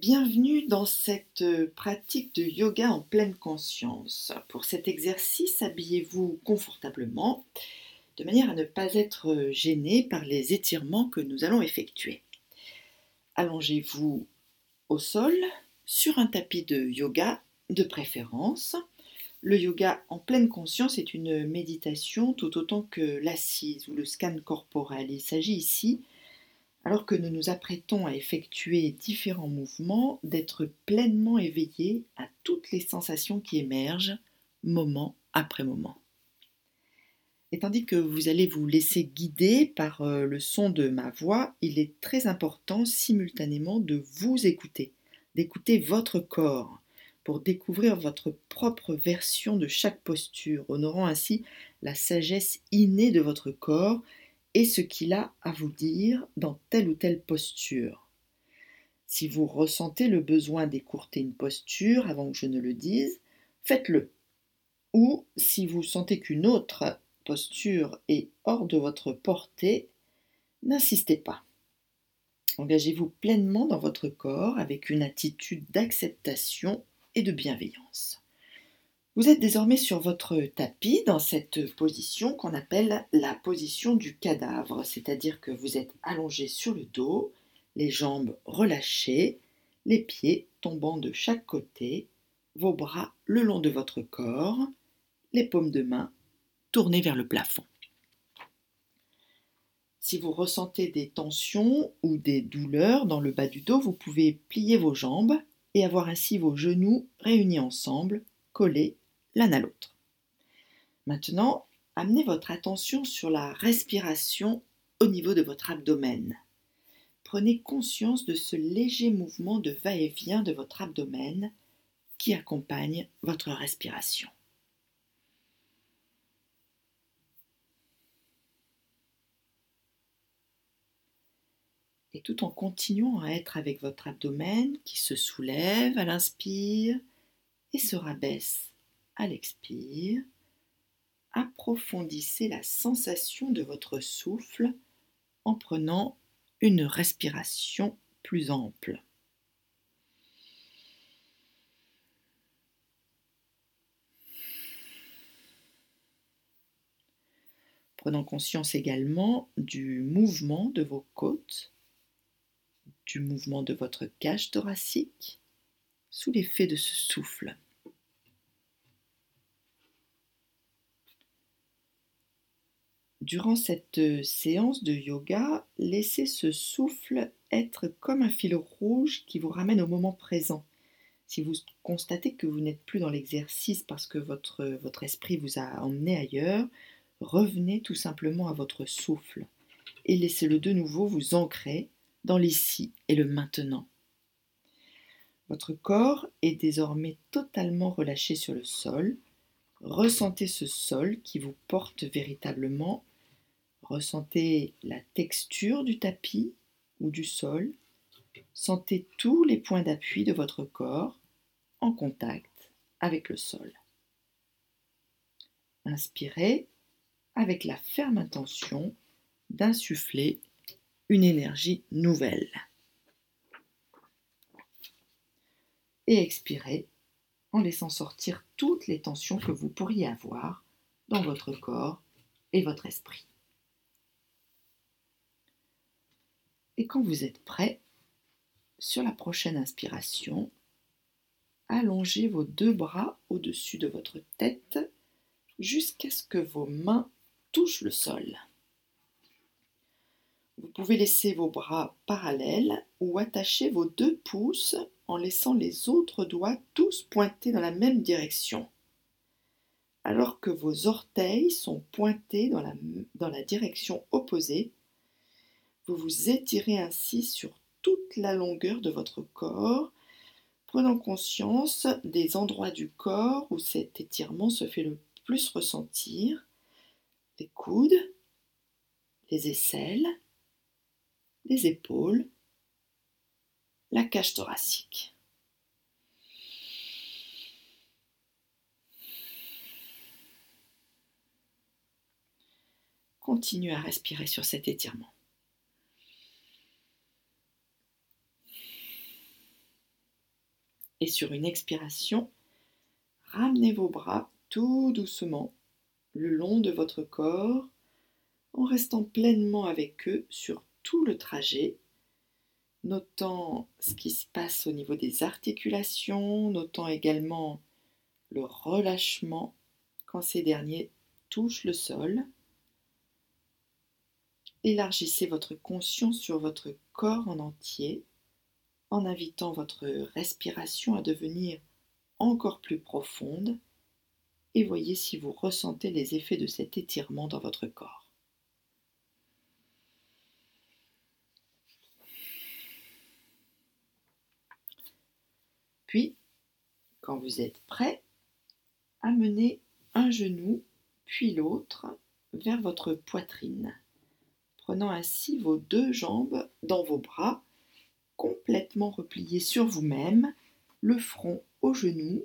Bienvenue dans cette euh, pratique de yoga en pleine conscience. Pour cet exercice, habillez-vous confortablement de manière à ne pas être euh, gêné par les étirements que nous allons effectuer. Allongez-vous au sol sur un tapis de yoga de préférence. Le yoga en pleine conscience est une méditation tout autant que l'assise ou le scan corporel. Il s'agit ici alors que nous nous apprêtons à effectuer différents mouvements, d'être pleinement éveillé à toutes les sensations qui émergent moment après moment. Et tandis que vous allez vous laisser guider par euh, le son de ma voix, il est très important simultanément de vous écouter, d'écouter votre corps pour découvrir votre propre version de chaque posture, honorant ainsi la sagesse innée de votre corps et ce qu'il a à vous dire dans telle ou telle posture. Si vous ressentez le besoin d'écourter une posture avant que je ne le dise, faites-le. Ou si vous sentez qu'une autre posture est hors de votre portée, n'insistez pas. Engagez-vous pleinement dans votre corps avec une attitude d'acceptation et de bienveillance. Vous êtes désormais sur votre tapis dans cette position qu'on appelle la position du cadavre, c'est-à-dire que vous êtes allongé sur le dos, les jambes relâchées, les pieds tombant de chaque côté, vos bras le long de votre corps, les paumes de main tournées vers le plafond. Si vous ressentez des tensions ou des douleurs dans le bas du dos, vous pouvez plier vos jambes et avoir ainsi vos genoux réunis ensemble, collés l'un à l'autre. Maintenant, amenez votre attention sur la respiration au niveau de votre abdomen. Prenez conscience de ce léger mouvement de va-et-vient de votre abdomen qui accompagne votre respiration. Et tout en continuant à être avec votre abdomen qui se soulève à l'inspire et se rabaisse à l'expire, approfondissez la sensation de votre souffle en prenant une respiration plus ample. Prenant conscience également du mouvement de vos côtes, du mouvement de votre cage thoracique sous l'effet de ce souffle. Durant cette euh, séance de yoga, laissez ce souffle être comme un fil rouge qui vous ramène au moment présent. Si vous constatez que vous n'êtes plus dans l'exercice parce que votre, votre esprit vous a emmené ailleurs, revenez tout simplement à votre souffle et laissez-le de nouveau vous ancrer dans l'ici et le maintenant. Votre corps est désormais totalement relâché sur le sol. Ressentez ce sol qui vous porte véritablement Ressentez la texture du tapis ou du sol. Sentez tous les points d'appui de votre corps en contact avec le sol. Inspirez avec la ferme intention d'insuffler une énergie nouvelle. Et expirez en laissant sortir toutes les tensions que vous pourriez avoir dans votre corps et votre esprit. Et quand vous êtes prêt, sur la prochaine inspiration, allongez vos deux bras au-dessus de votre tête jusqu'à ce que vos mains touchent le sol. Vous pouvez laisser vos bras parallèles ou attacher vos deux pouces en laissant les autres doigts tous pointer dans la même direction, alors que vos orteils sont pointés dans la, dans la direction opposée vous vous étirez ainsi sur toute la longueur de votre corps, prenant conscience des endroits du corps où cet étirement se fait le plus ressentir, les coudes, les aisselles, les épaules, la cage thoracique. Continuez à respirer sur cet étirement. Et sur une expiration, ramenez vos bras tout doucement le long de votre corps en restant pleinement avec eux sur tout le trajet, notant ce qui se passe au niveau des articulations, notant également le relâchement quand ces derniers touchent le sol. Élargissez votre conscience sur votre corps en entier en invitant votre respiration à devenir encore plus profonde et voyez si vous ressentez les effets de cet étirement dans votre corps. Puis, quand vous êtes prêt, amenez un genou puis l'autre vers votre poitrine, prenant ainsi vos deux jambes dans vos bras, complètement repliés sur vous-même, le front au genou,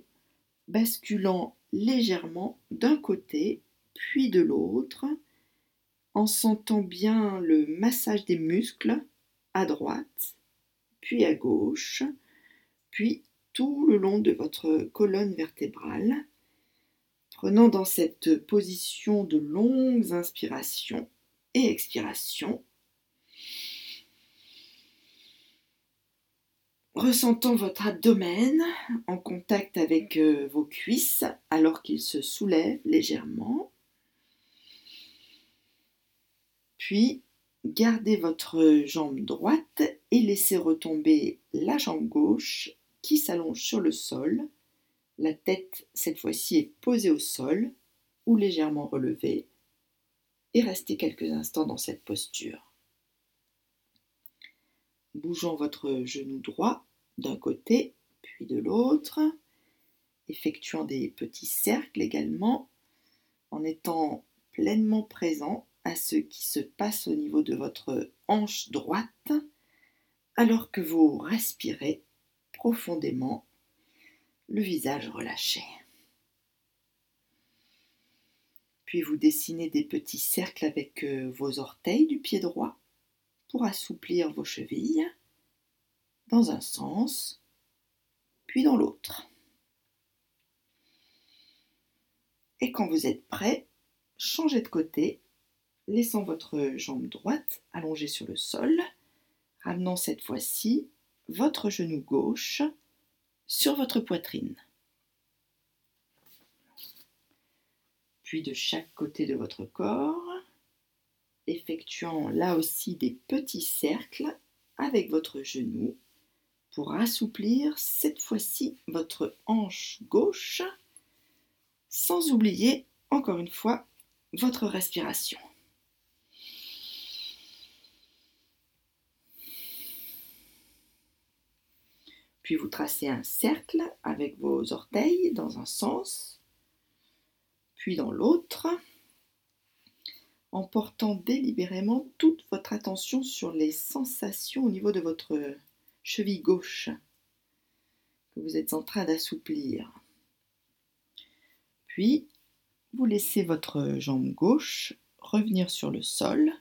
basculant légèrement d'un côté puis de l'autre, en sentant bien le massage des muscles à droite, puis à gauche, puis tout le long de votre colonne vertébrale, prenant dans cette position de longues inspirations et expirations ressentant votre abdomen en contact avec euh, vos cuisses alors qu'il se soulève légèrement. Puis, gardez votre jambe droite et laissez retomber la jambe gauche qui s'allonge sur le sol. La tête, cette fois-ci, est posée au sol ou légèrement relevée. Et restez quelques instants dans cette posture bougeant votre genou droit d'un côté puis de l'autre, effectuant des petits cercles également, en étant pleinement présent à ce qui se passe au niveau de votre hanche droite, alors que vous respirez profondément, le visage relâché. Puis vous dessinez des petits cercles avec euh, vos orteils du pied droit pour assouplir vos chevilles dans un sens, puis dans l'autre. Et quand vous êtes prêt, changez de côté, laissant votre jambe droite allongée sur le sol, ramenant cette fois-ci votre genou gauche sur votre poitrine. Puis de chaque côté de votre corps, effectuant là aussi des petits cercles avec votre genou pour assouplir cette fois-ci votre hanche gauche sans oublier encore une fois votre respiration. Puis vous tracez un cercle avec vos orteils dans un sens, puis dans l'autre en portant délibérément toute votre attention sur les sensations au niveau de votre cheville gauche que vous êtes en train d'assouplir. Puis, vous laissez votre jambe gauche revenir sur le sol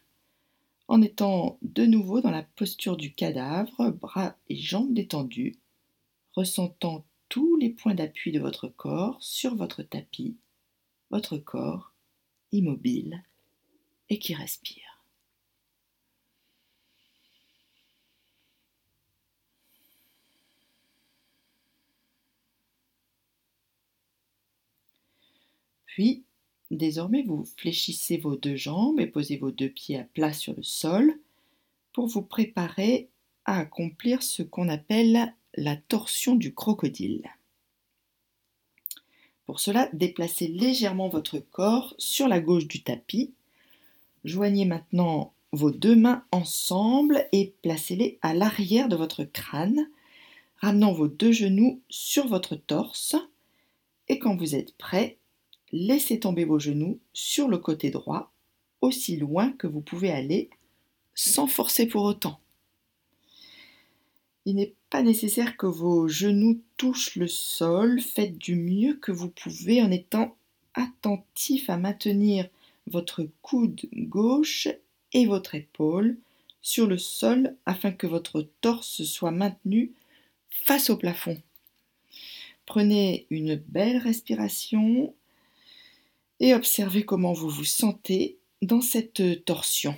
en étant de nouveau dans la posture du cadavre, bras et jambes détendus, ressentant tous les points d'appui de votre corps sur votre tapis, votre corps immobile et qui respire. Puis, désormais, vous fléchissez vos deux jambes et posez vos deux pieds à plat sur le sol pour vous préparer à accomplir ce qu'on appelle la torsion du crocodile. Pour cela, déplacez légèrement votre corps sur la gauche du tapis Joignez maintenant vos deux mains ensemble et placez-les à l'arrière de votre crâne, ramenant vos deux genoux sur votre torse. Et quand vous êtes prêt, laissez tomber vos genoux sur le côté droit, aussi loin que vous pouvez aller, sans forcer pour autant. Il n'est pas nécessaire que vos genoux touchent le sol, faites du mieux que vous pouvez en étant attentif à maintenir votre coude gauche et votre épaule sur le sol afin que votre torse soit maintenu face au plafond. Prenez une belle respiration et observez comment vous vous sentez dans cette torsion.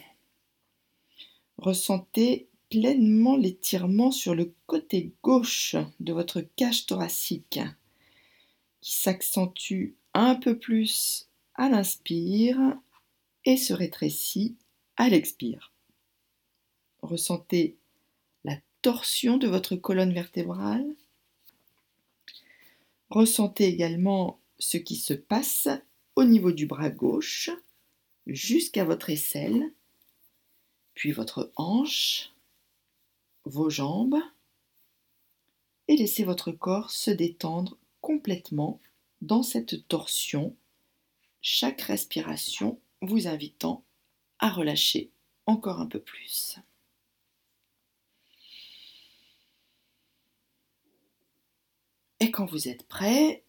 Ressentez pleinement l'étirement sur le côté gauche de votre cage thoracique qui s'accentue un peu plus à l'inspire et se rétrécit à l'expire. Ressentez la torsion de votre colonne vertébrale. Ressentez également ce qui se passe au niveau du bras gauche jusqu'à votre aisselle, puis votre hanche, vos jambes, et laissez votre corps se détendre complètement dans cette torsion, chaque respiration vous invitant à relâcher encore un peu plus. Et quand vous êtes prêt,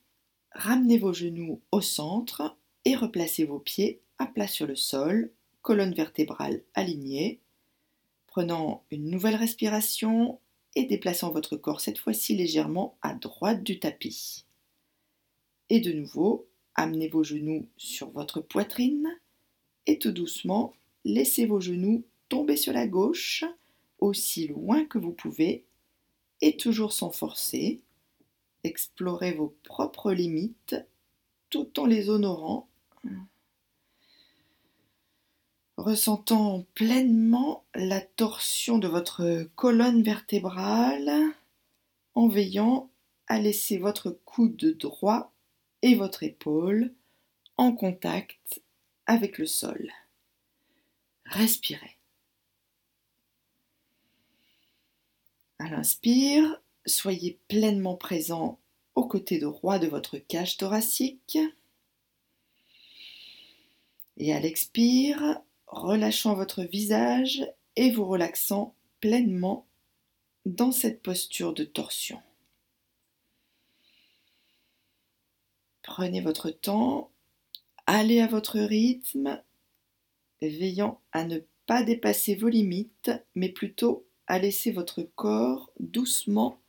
ramenez vos genoux au centre et replacez vos pieds à plat sur le sol, colonne vertébrale alignée, prenant une nouvelle respiration et déplaçant votre corps cette fois-ci légèrement à droite du tapis. Et de nouveau, amenez vos genoux sur votre poitrine et tout doucement, laissez vos genoux tomber sur la gauche aussi loin que vous pouvez et toujours sans forcer. Explorez vos propres limites tout en les honorant ressentant pleinement la torsion de votre colonne vertébrale, en veillant à laisser votre coude droit votre épaule en contact avec le sol. Respirez. À l'inspire, soyez pleinement présent au côté droit de votre cage thoracique. Et à l'expire, relâchant votre visage et vous relaxant pleinement dans cette posture de torsion. Prenez votre temps, allez à votre rythme, veillant à ne pas dépasser vos limites, mais plutôt à laisser votre corps doucement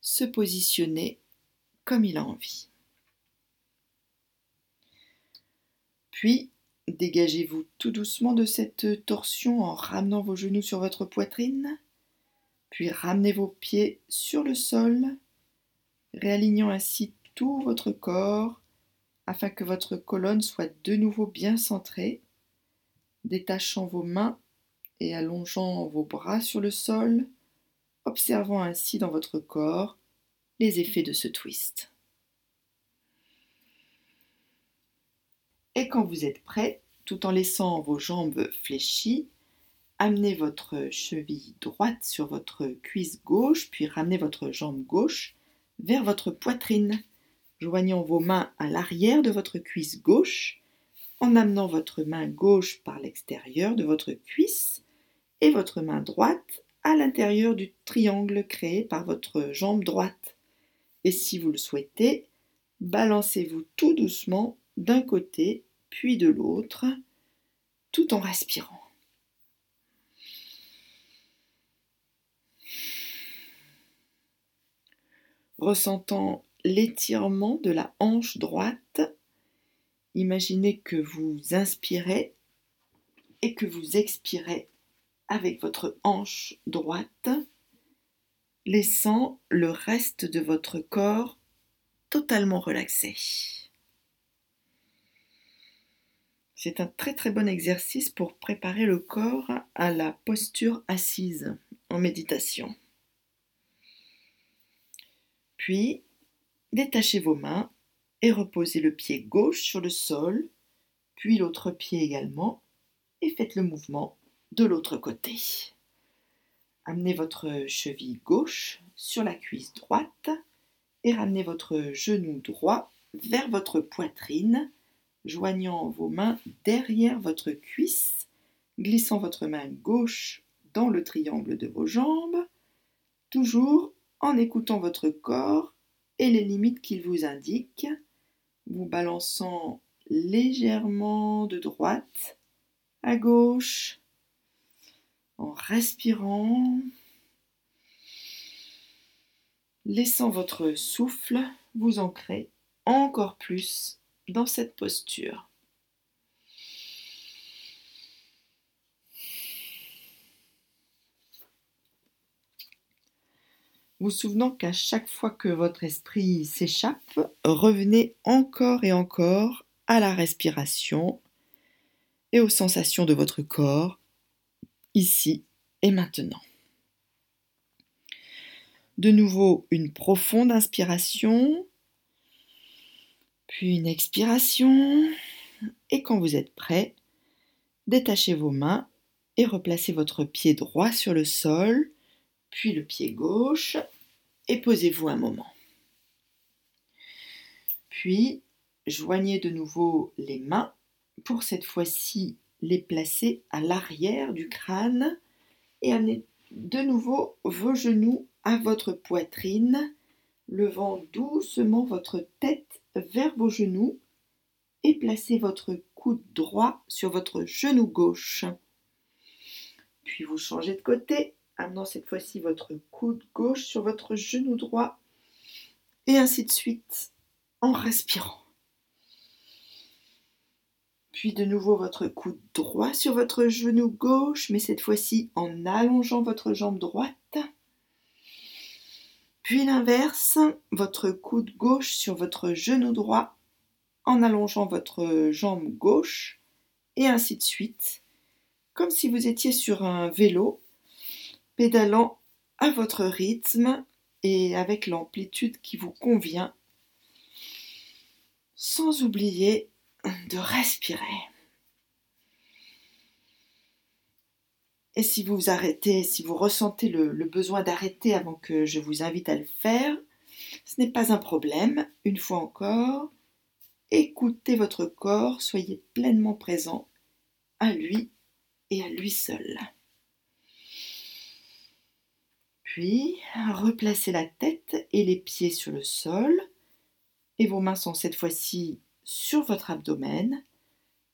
se positionner comme il a envie. Puis, Dégagez-vous tout doucement de cette torsion en ramenant vos genoux sur votre poitrine, puis ramenez vos pieds sur le sol, réalignant ainsi tout votre corps afin que votre colonne soit de nouveau bien centrée, détachant vos mains et allongeant vos bras sur le sol, observant ainsi dans votre corps les effets de ce twist. Et quand vous êtes prêt, tout en laissant vos jambes fléchies, amenez votre cheville droite sur votre cuisse gauche, puis ramenez votre jambe gauche vers votre poitrine, joignant vos mains à l'arrière de votre cuisse gauche, en amenant votre main gauche par l'extérieur de votre cuisse et votre main droite à l'intérieur du triangle créé par votre jambe droite. Et si vous le souhaitez, balancez-vous tout doucement d'un côté puis de l'autre, tout en respirant. Ressentant l'étirement de la hanche droite, imaginez que vous inspirez et que vous expirez avec votre hanche droite, laissant le reste de votre corps totalement relaxé. C'est un très très bon exercice pour préparer le corps à la posture assise en méditation. Puis, détachez vos mains et reposez le pied gauche sur le sol, puis l'autre pied également, et faites le mouvement de l'autre côté. Amenez votre cheville gauche sur la cuisse droite et ramenez votre genou droit vers votre poitrine joignant vos mains derrière votre cuisse, glissant votre main gauche dans le triangle de vos jambes, toujours en écoutant votre corps et les limites qu'il vous indique, vous balançant légèrement de droite à gauche, en respirant, laissant votre souffle vous ancrer encore plus dans cette posture. Vous souvenant qu'à chaque fois que votre esprit s'échappe, revenez encore et encore à la respiration et aux sensations de votre corps, ici et maintenant. De nouveau, une profonde inspiration, puis une expiration, et quand vous êtes prêt, détachez vos mains et replacez votre pied droit sur le sol, puis le pied gauche, et posez-vous un moment. Puis, joignez de nouveau les mains pour cette fois-ci les placer à l'arrière du crâne et amener de nouveau vos genoux à votre poitrine, levant doucement votre tête vers vos genoux et placez votre coude droit sur votre genou gauche. Puis vous changez de côté, amenant cette fois-ci votre coude gauche sur votre genou droit et ainsi de suite en respirant. Puis de nouveau votre coude droit sur votre genou gauche, mais cette fois-ci en allongeant votre jambe droite. Puis l'inverse, votre coude gauche sur votre genou droit en allongeant votre jambe gauche et ainsi de suite, comme si vous étiez sur un vélo, pédalant à votre rythme et avec l'amplitude qui vous convient, sans oublier de respirer. Et si vous arrêtez, si vous ressentez le, besoin d'arrêter avant que je vous invite à le faire, ce n'est pas un problème. Une fois encore, écoutez votre corps, soyez pleinement présent à lui et à lui seul. Puis, replacez la tête et les pieds sur le sol, et vos mains sont cette fois-ci sur votre abdomen,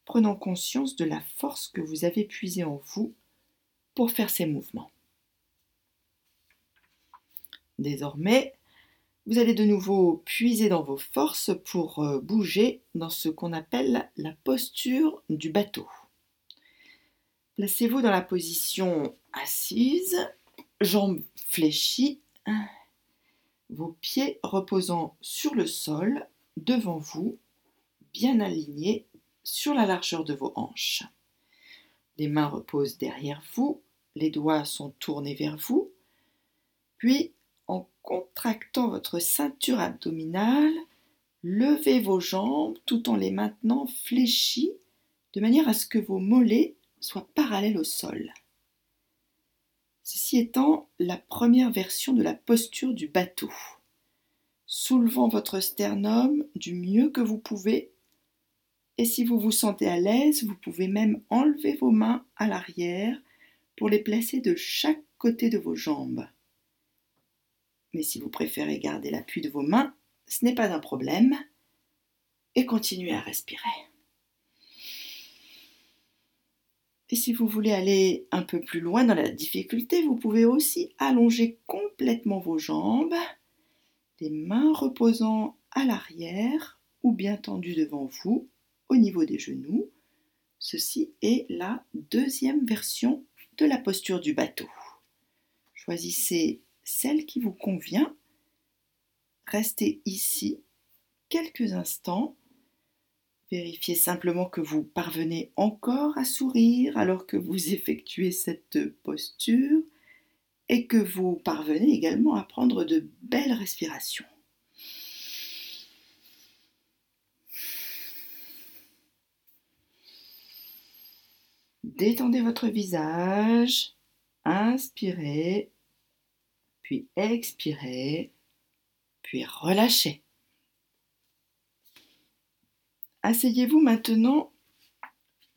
prenant conscience de la force que vous avez puisée en vous pour faire ces mouvements. Désormais, vous allez de nouveau puiser dans vos forces pour euh, bouger dans ce qu'on appelle la posture du bateau. Placez-vous dans la position assise, jambes fléchies, vos pieds reposant sur le sol devant vous, bien alignés sur la largeur de vos hanches. Les mains reposent derrière vous, les doigts sont tournés vers vous, puis en contractant votre ceinture abdominale, levez vos jambes tout en les maintenant fléchies de manière à ce que vos mollets soient parallèles au sol. Ceci étant la première version de la posture du bateau. Soulevant votre sternum du mieux que vous pouvez et si vous vous sentez à l'aise, vous pouvez même enlever vos mains à l'arrière pour les placer de chaque côté de vos jambes. Mais si vous préférez garder l'appui de vos mains, ce n'est pas un problème. Et continuez à respirer. Et si vous voulez aller un peu plus loin dans la difficulté, vous pouvez aussi allonger complètement vos jambes, les mains reposant à l'arrière ou bien tendues devant vous, au niveau des genoux. Ceci est la deuxième version de la posture du bateau. Choisissez celle qui vous convient. Restez ici quelques instants. Vérifiez simplement que vous parvenez encore à sourire alors que vous effectuez cette posture et que vous parvenez également à prendre de belles respirations. Détendez votre visage. Inspirez, puis expirez, puis relâchez. Asseyez-vous maintenant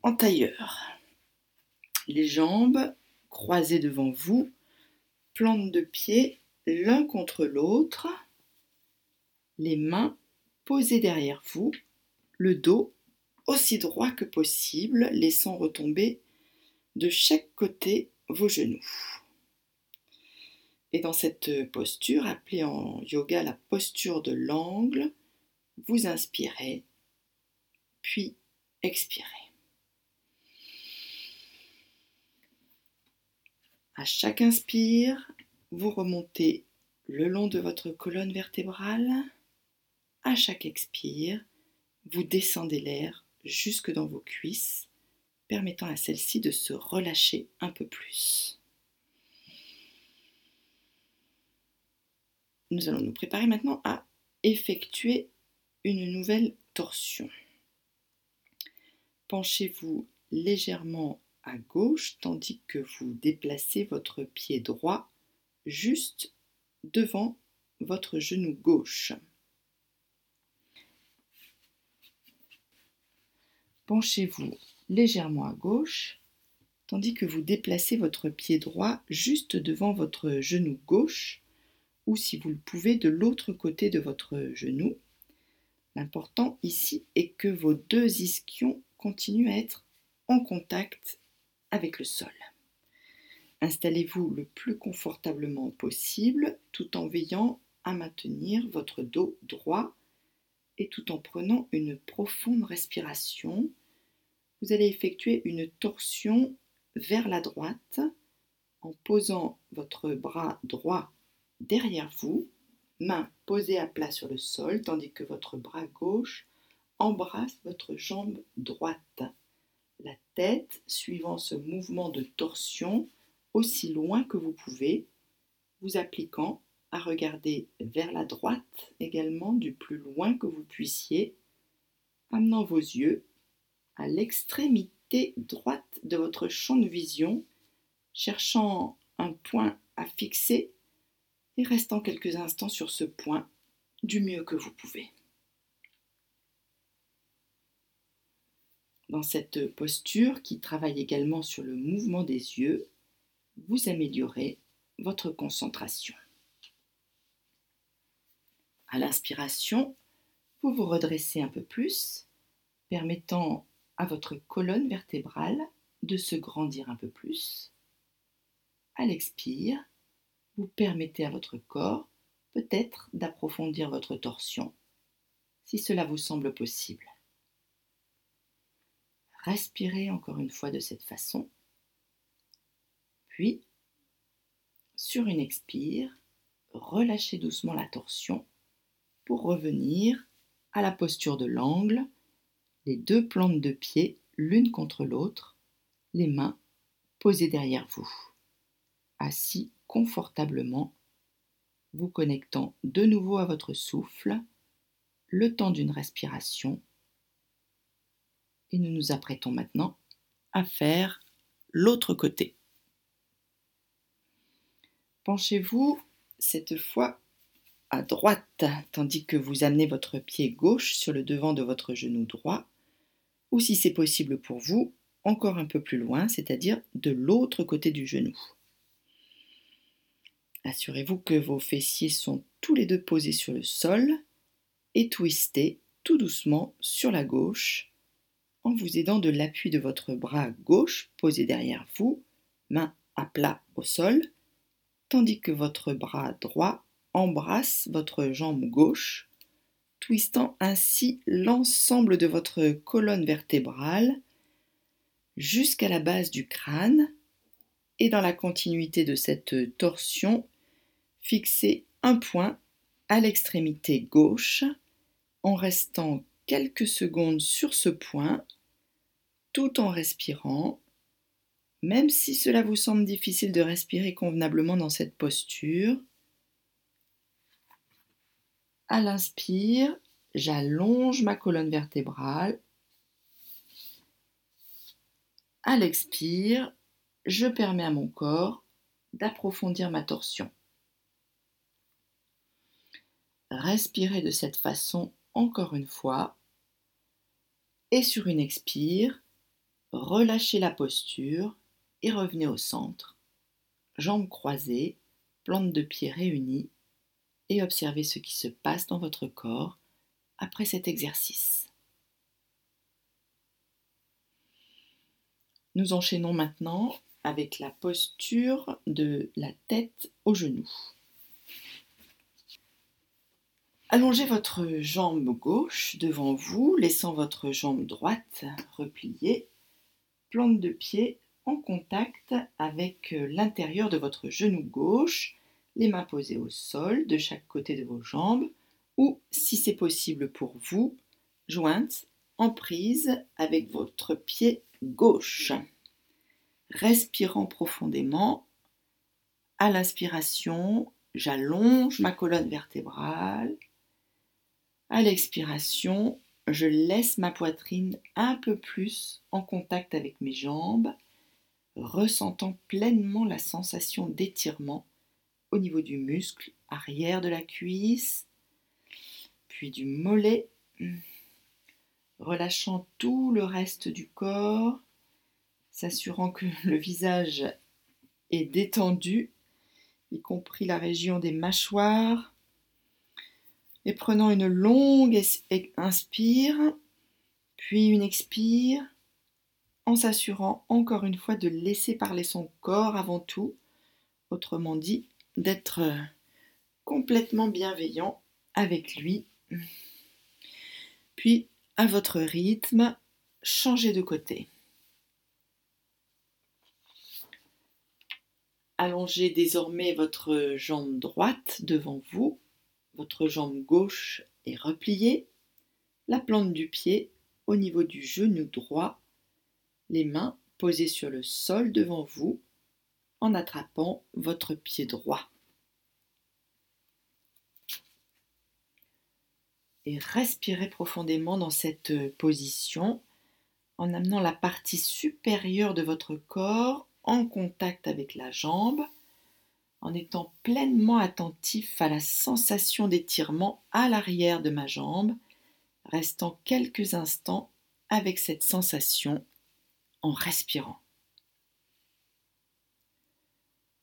en tailleur. Les jambes croisées devant vous, plantes de pied l'un contre l'autre, les mains posées derrière vous, le dos aussi droit que possible, laissant retomber de chaque côté vos genoux. Et dans cette posture, appelée en yoga la posture de l'angle, vous inspirez, puis expirez. À chaque inspire, vous remontez le long de votre colonne vertébrale. À chaque expire, vous descendez l'air jusque dans vos cuisses, permettant à celle-ci de se relâcher un peu plus. Nous allons nous préparer maintenant à effectuer une nouvelle torsion. Penchez-vous légèrement à gauche tandis que vous déplacez votre pied droit juste devant votre genou gauche. Penchez-vous légèrement à gauche tandis que vous déplacez votre pied droit juste devant votre genou gauche ou si vous le pouvez de l'autre côté de votre genou. L'important ici est que vos deux ischions continuent à être en contact avec le sol. Installez-vous le plus confortablement possible tout en veillant à maintenir votre dos droit et tout en prenant une profonde respiration. Vous allez effectuer une torsion vers la droite en posant votre bras droit derrière vous, main posée à plat sur le sol, tandis que votre bras gauche embrasse votre jambe droite. La tête suivant ce mouvement de torsion aussi loin que vous pouvez, vous appliquant à regarder vers la droite également du plus loin que vous puissiez, amenant vos yeux à l'extrémité droite de votre champ de vision, cherchant un point à fixer et restant quelques instants sur ce point du mieux que vous pouvez. Dans cette posture qui travaille également sur le mouvement des yeux, vous améliorez votre concentration. À l'inspiration, vous vous redressez un peu plus, permettant à votre colonne vertébrale de se grandir un peu plus. À l'expire, vous permettez à votre corps peut-être d'approfondir votre torsion, si cela vous semble possible. Respirez encore une fois de cette façon. Puis, sur une expire, relâchez doucement la torsion pour revenir à la posture de l'angle, les deux plantes de pied l'une contre l'autre, les mains posées derrière vous, assis confortablement, vous connectant de nouveau à votre souffle, le temps d'une respiration. Et nous nous apprêtons maintenant à faire l'autre côté. Penchez-vous cette fois à droite, tandis que vous amenez votre pied gauche sur le devant de votre genou droit, ou si c'est possible pour vous, encore un peu plus loin, c'est-à-dire de l'autre côté du genou. Assurez-vous que vos fessiers sont tous les deux posés sur le sol et twistez tout doucement sur la gauche en vous aidant de l'appui de votre bras gauche posé derrière vous, main à plat au sol, tandis que votre bras droit embrasse votre jambe gauche, twistant ainsi l'ensemble de votre colonne vertébrale jusqu'à la base du crâne et dans la continuité de cette torsion, fixez un point à l'extrémité gauche en restant quelques secondes sur ce point tout en respirant même si cela vous semble difficile de respirer convenablement dans cette posture, à l'inspire, j'allonge ma colonne vertébrale. À l'expire, je permets à mon corps d'approfondir ma torsion. Respirez de cette façon encore une fois. Et sur une expire, relâchez la posture et revenez au centre, jambes croisées, plantes de pied réunies, et observez ce qui se passe dans votre corps après cet exercice. Nous enchaînons maintenant avec la posture de la tête au genou. Allongez votre jambe gauche devant vous, laissant votre jambe droite repliée, de pied en contact avec l'intérieur de votre genou gauche, les mains posées au sol de chaque côté de vos jambes, ou, si c'est possible pour vous, jointes en prise avec votre pied gauche. Respirant profondément, à l'inspiration, j'allonge ma colonne vertébrale. À l'expiration, je laisse ma poitrine un peu plus en contact avec mes jambes, ressentant pleinement la sensation d'étirement au niveau du muscle arrière de la cuisse, puis du mollet, relâchant tout le reste du corps, s'assurant que le visage est détendu, y compris la région des mâchoires, et prenant une longue inspire, puis une expire, en s'assurant encore une fois de laisser parler son corps avant tout, autrement dit, d'être complètement bienveillant avec lui. Puis, à votre rythme, changez de côté. Allongez désormais votre jambe droite devant vous votre jambe gauche est repliée, la plante du pied au niveau du genou droit, les mains posées sur le sol devant vous en attrapant votre pied droit. Et respirez profondément dans cette position en amenant la partie supérieure de votre corps en contact avec la jambe en étant pleinement attentif à la sensation d'étirement à l'arrière de ma jambe, restant quelques instants avec cette sensation en respirant.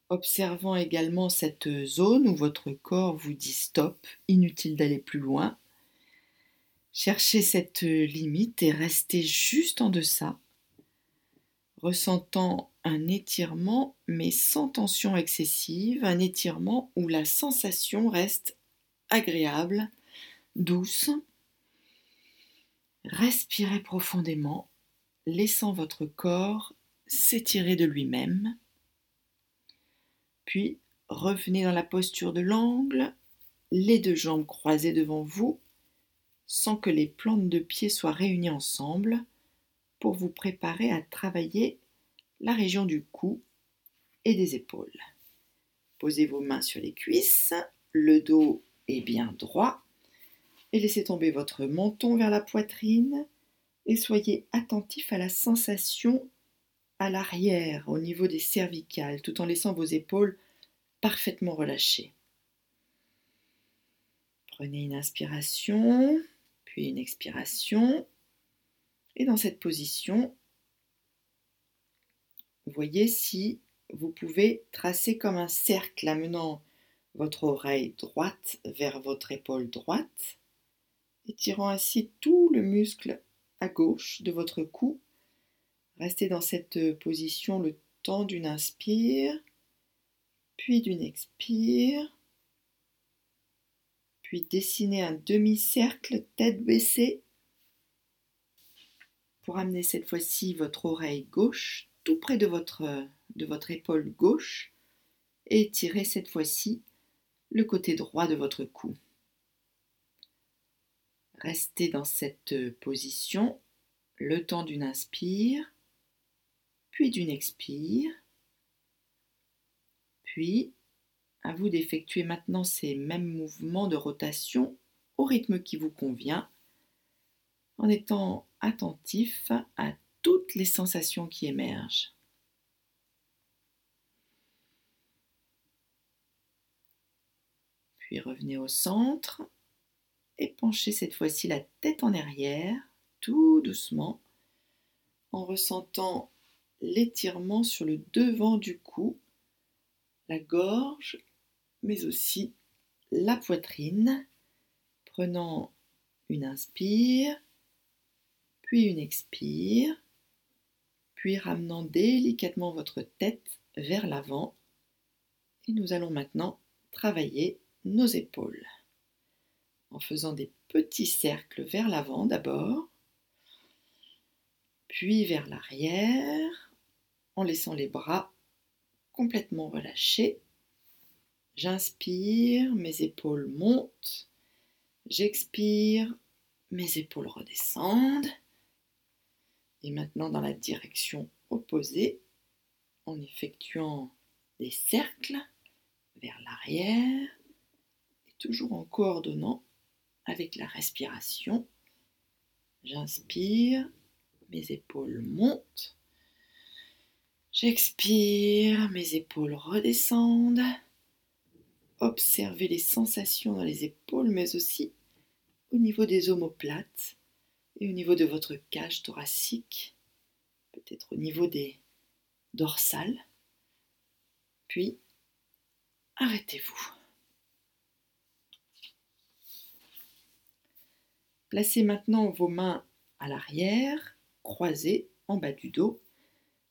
Observant également cette zone où votre corps vous dit stop, inutile d'aller plus loin. Cherchez cette limite et restez juste en deçà, ressentant un étirement mais sans tension excessive, un étirement où la sensation reste agréable, douce. Respirez profondément, laissant votre corps s'étirer de lui-même. Puis revenez dans la posture de l'angle, les deux jambes croisées devant vous, sans que les plantes de pied soient réunies ensemble, pour vous préparer à travailler la région du cou et des épaules. Posez vos mains sur les cuisses, le dos est bien droit et laissez tomber votre menton vers la poitrine et soyez attentif à la sensation à l'arrière au niveau des cervicales tout en laissant vos épaules parfaitement relâchées. Prenez une inspiration, puis une expiration et dans cette position, voyez si vous pouvez tracer comme un cercle amenant votre oreille droite vers votre épaule droite, étirant ainsi tout le muscle à gauche de votre cou. Restez dans cette position le temps d'une inspire, puis d'une expire, puis dessinez un demi-cercle tête baissée pour amener cette fois-ci votre oreille gauche tout près de votre, épaule gauche et tirez cette fois-ci le côté droit de votre cou. Restez dans cette position le temps d'une inspire, puis d'une expire, puis à vous d'effectuer maintenant ces mêmes mouvements de rotation au rythme qui vous convient, en étant attentif à les sensations qui émergent. Puis revenez au centre et penchez cette fois-ci la tête en arrière, tout doucement, en ressentant l'étirement sur le devant du cou, la gorge, mais aussi la poitrine, prenant une inspire, puis une expire, puis ramenant délicatement votre tête vers l'avant. Et nous allons maintenant travailler nos épaules en faisant des petits cercles vers l'avant d'abord, puis vers l'arrière, en laissant les bras complètement relâchés. J'inspire, mes épaules montent. J'expire, mes épaules redescendent. Et maintenant dans la direction opposée, en effectuant des cercles vers l'arrière, et toujours en coordonnant avec la respiration. J'inspire, mes épaules montent. J'expire, mes épaules redescendent. Observez les sensations dans les épaules, mais aussi au niveau des omoplates et au niveau de votre cage thoracique, peut-être au niveau des dorsales. Puis, arrêtez-vous. Placez maintenant vos mains à l'arrière, croisées en bas du dos,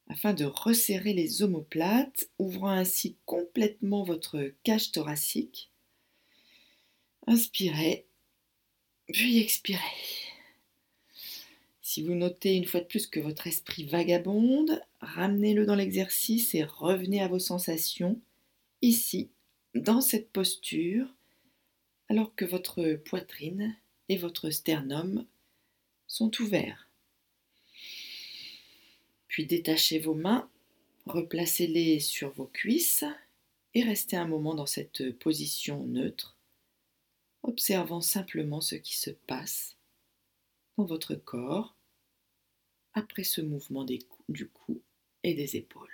afin de resserrer les omoplates, ouvrant ainsi complètement votre cage thoracique. Inspirez, puis expirez. Si vous notez une fois de plus que votre esprit vagabonde, ramenez-le dans l'exercice et revenez à vos sensations, ici, dans cette posture, alors que votre poitrine et votre sternum sont ouverts. Puis détachez vos mains, replacez-les sur vos cuisses et restez un moment dans cette position neutre, observant simplement ce qui se passe dans votre corps après ce mouvement du cou et des épaules.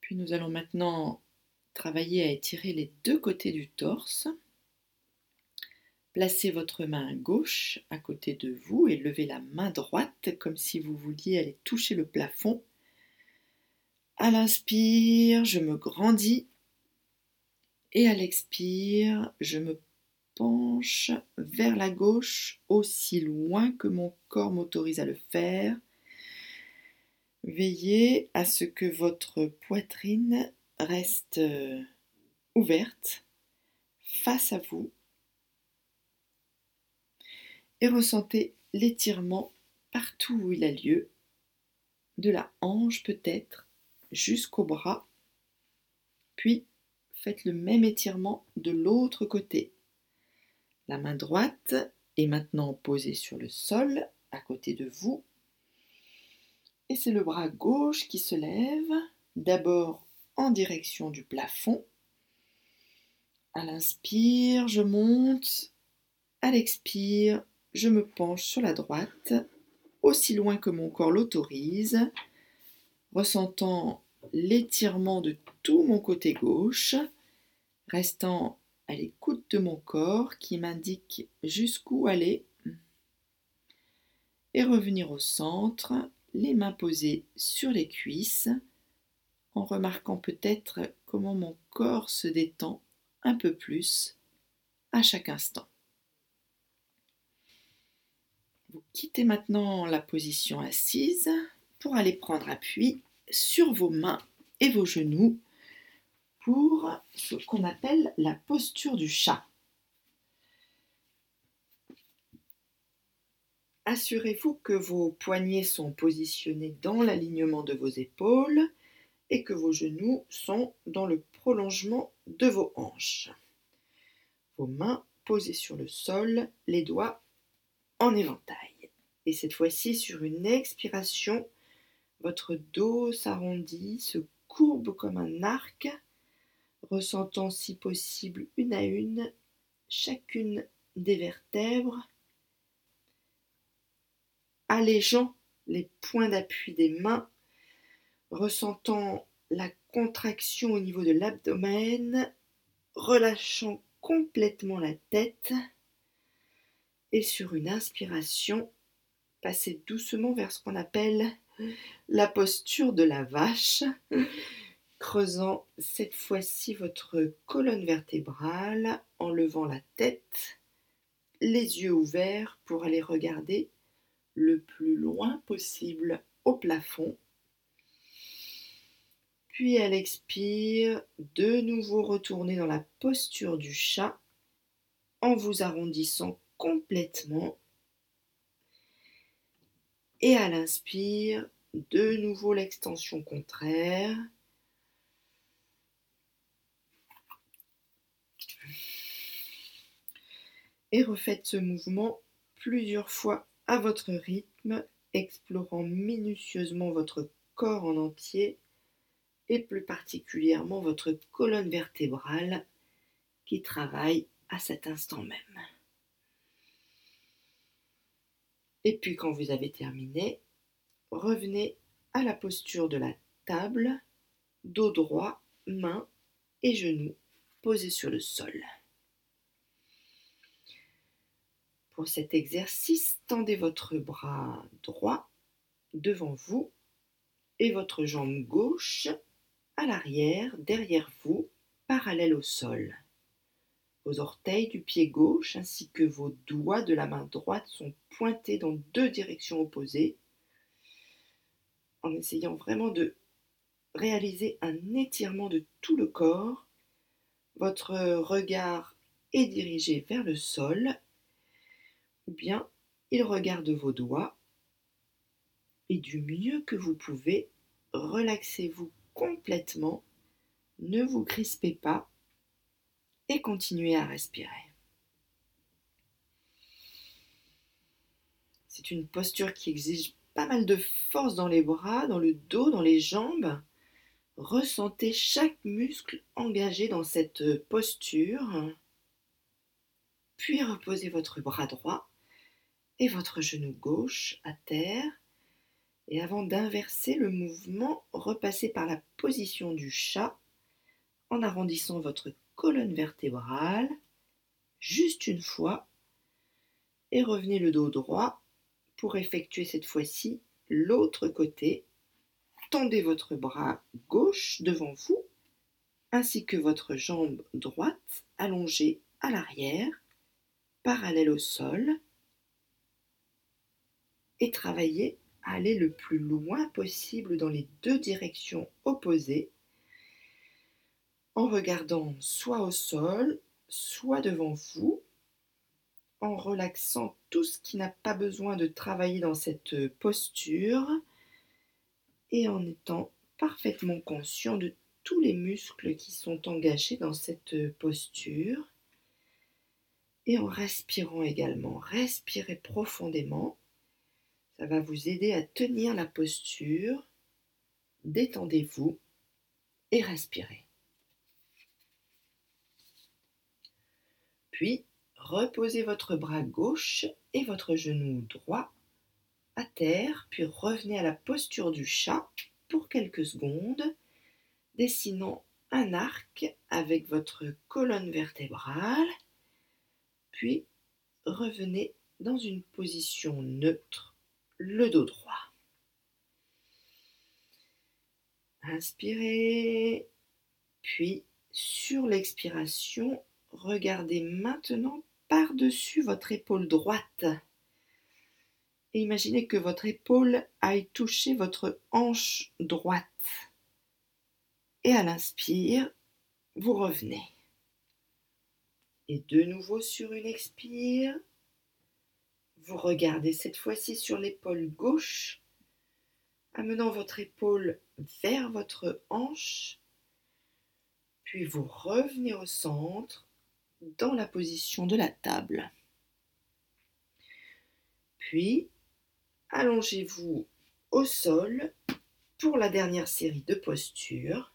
Puis nous allons maintenant Travaillez à étirer les deux côtés du torse. Placez votre main gauche à côté de vous et levez la main droite comme si vous vouliez aller toucher le plafond. À l'inspire, je me grandis et à l'expire, je me penche vers la gauche aussi loin que mon corps m'autorise à le faire. Veillez à ce que votre poitrine reste euh, ouverte face à vous et ressentez l'étirement partout où il a lieu, de la hanche peut-être jusqu'au bras, puis faites le même étirement de l'autre côté. La main droite est maintenant posée sur le sol à côté de vous et c'est le bras gauche qui se lève, d'abord en direction du plafond. À l'inspire, je monte. À l'expire, je me penche sur la droite, aussi loin que mon corps l'autorise, ressentant l'étirement de tout mon côté gauche, restant à l'écoute de mon corps qui m'indique jusqu'où aller, et revenir au centre, les mains posées sur les cuisses, en remarquant peut-être comment mon corps se détend un peu plus à chaque instant. Vous quittez maintenant la position assise pour aller prendre appui sur vos mains et vos genoux pour ce qu'on appelle la posture du chat. Assurez-vous que vos poignets sont positionnés dans l'alignement de vos épaules et que vos genoux sont dans le prolongement de vos hanches. Vos mains posées sur le sol, les doigts en éventail. Et cette fois-ci, sur une expiration, votre dos s'arrondit, se courbe comme un arc, ressentant si possible une à une chacune des vertèbres, allégeant les points d'appui des mains ressentant la contraction au niveau de l'abdomen, relâchant complètement la tête et sur une inspiration, passez doucement vers ce qu'on appelle la posture de la vache, creusant cette fois-ci votre colonne vertébrale en levant la tête les yeux ouverts pour aller regarder le plus loin possible au plafond. Puis elle expire, de nouveau retournez dans la posture du chat en vous arrondissant complètement. Et à l'inspire, de nouveau l'extension contraire. Et refaites ce mouvement plusieurs fois à votre rythme, explorant minutieusement votre corps en entier et plus particulièrement votre colonne vertébrale qui travaille à cet instant même. Et puis quand vous avez terminé, revenez à la posture de la table, dos droit, mains et genoux posés sur le sol. Pour cet exercice, tendez votre bras droit devant vous et votre jambe gauche à l'arrière, derrière vous, parallèle au sol. Vos orteils du pied gauche ainsi que vos doigts de la main droite sont pointés dans deux directions opposées, en essayant vraiment de réaliser un étirement de tout le corps. Votre regard est dirigé vers le sol bien il regarde vos doigts et du mieux que vous pouvez, relaxez-vous complètement, ne vous crispez pas et continuez à respirer. C'est une posture qui exige pas mal de force dans les bras, dans le dos, dans les jambes. Ressentez chaque muscle engagé dans cette posture. Puis reposez votre bras droit et votre genou gauche à terre. Et avant d'inverser le mouvement, repassez par la position du chat en arrondissant votre colonne vertébrale juste une fois et revenez le dos droit pour effectuer cette fois-ci l'autre côté. Tendez votre bras gauche devant vous ainsi que votre jambe droite allongée à l'arrière, parallèle au sol et travaillez à aller le plus loin possible dans les deux directions opposées en regardant soit au sol, soit devant vous, en relaxant tout ce qui n'a pas besoin de travailler dans cette posture et en étant parfaitement conscient de tous les muscles qui sont engagés dans cette posture et en respirant également. Respirez profondément ça va vous aider à tenir la posture. Détendez-vous et respirez. Puis, reposez votre bras gauche et votre genou droit à terre, puis revenez à la posture du chat pour quelques secondes, dessinant un arc avec votre colonne vertébrale, puis revenez dans une position neutre le dos droit. Inspirez, puis sur l'expiration, regardez maintenant par-dessus votre épaule droite. Et imaginez que votre épaule aille toucher votre hanche droite. Et à l'inspire, vous revenez. Et de nouveau sur une expire, vous regardez cette fois-ci sur l'épaule gauche, amenant votre épaule vers votre hanche, puis vous revenez au centre dans la position de la table. Puis, allongez-vous au sol pour la dernière série de postures.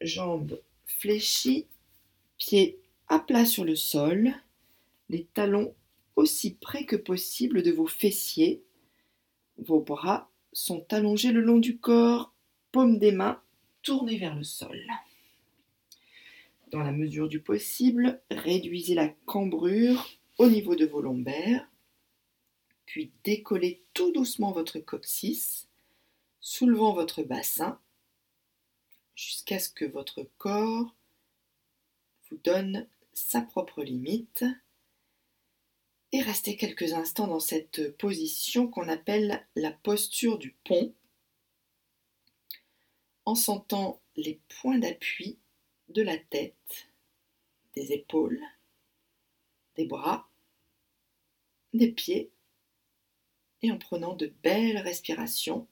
Jambes fléchies, pieds à plat sur le sol, les talons aussi près que possible de vos fessiers. Vos bras sont allongés le long du corps, paume des mains tournées vers le sol. Dans la mesure du possible, réduisez la cambrure au niveau de vos lombaires, puis décollez tout doucement votre coccyx, soulevant votre bassin jusqu'à ce que votre corps vous donne sa propre limite Et restez quelques instants dans cette position qu'on appelle la posture du pont, en sentant les points d'appui de la tête, des épaules, des bras, des pieds, et en prenant de belles respirations.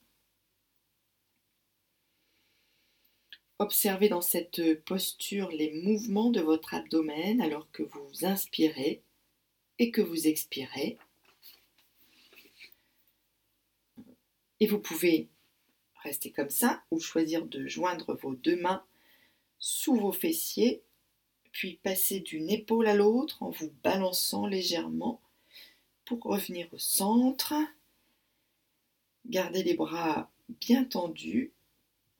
Observez dans cette posture les mouvements de votre abdomen alors que vous inspirez et que vous expirez. Et vous pouvez rester comme ça ou choisir de joindre vos deux mains sous vos fessiers, puis passer d'une épaule à l'autre en vous balançant légèrement pour revenir au centre. Gardez les bras bien tendus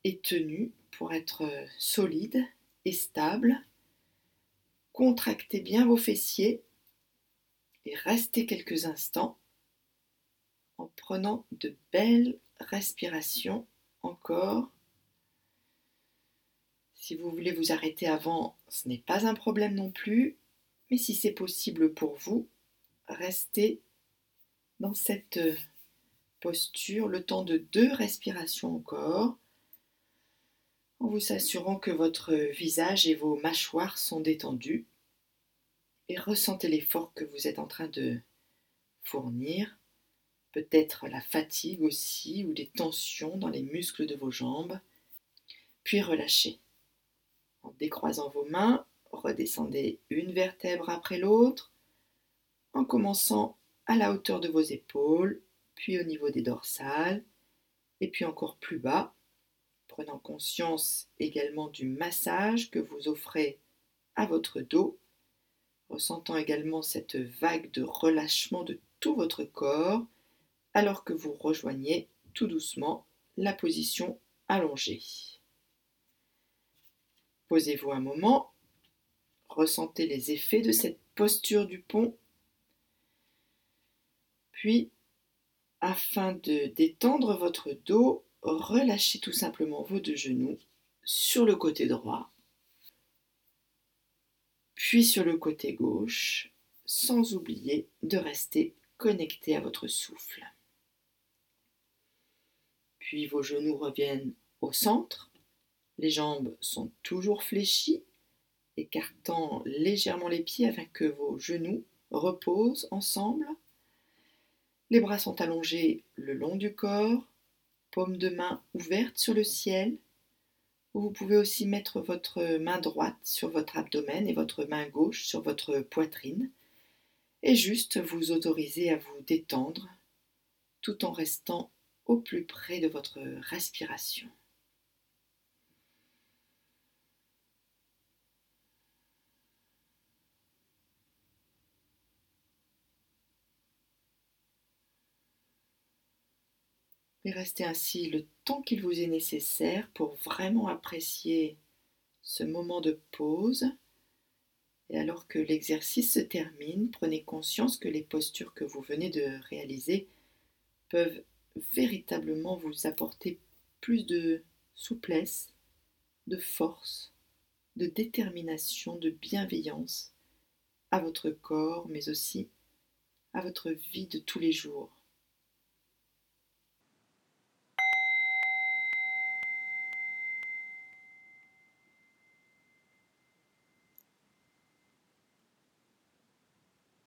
et tenus pour être solide et stable. Contractez bien vos fessiers et restez quelques instants en prenant de belles respirations encore. Si vous voulez vous arrêter avant, ce n'est pas un problème non plus, mais si c'est possible pour vous, restez dans cette posture le temps de deux respirations encore, en vous assurant que votre visage et vos mâchoires sont détendus et ressentez l'effort que vous êtes en train de fournir, peut-être la fatigue aussi ou des tensions dans les muscles de vos jambes, puis relâchez. En décroisant vos mains, redescendez une vertèbre après l'autre, en commençant à la hauteur de vos épaules, puis au niveau des dorsales, et puis encore plus bas, prenant conscience également du massage que vous offrez à votre dos ressentant également cette vague de relâchement de tout votre corps alors que vous rejoignez tout doucement la position allongée. Posez-vous un moment, ressentez les effets de cette posture du pont, puis afin de détendre votre dos, relâchez tout simplement vos deux genoux sur le côté droit puis sur le côté gauche, sans oublier de rester connecté à votre souffle. Puis vos genoux reviennent au centre, les jambes sont toujours fléchies, écartant légèrement les pieds afin que vos genoux reposent ensemble. Les bras sont allongés le long du corps, paume de main ouverte sur le ciel, vous pouvez aussi mettre votre main droite sur votre abdomen et votre main gauche sur votre poitrine et juste vous autoriser à vous détendre tout en restant au plus près de votre respiration. Et restez ainsi le temps qu'il vous est nécessaire pour vraiment apprécier ce moment de pause. Et alors que l'exercice se termine, prenez conscience que les postures que vous venez de réaliser peuvent véritablement vous apporter plus de souplesse, de force, de détermination, de bienveillance à votre corps, mais aussi à votre vie de tous les jours.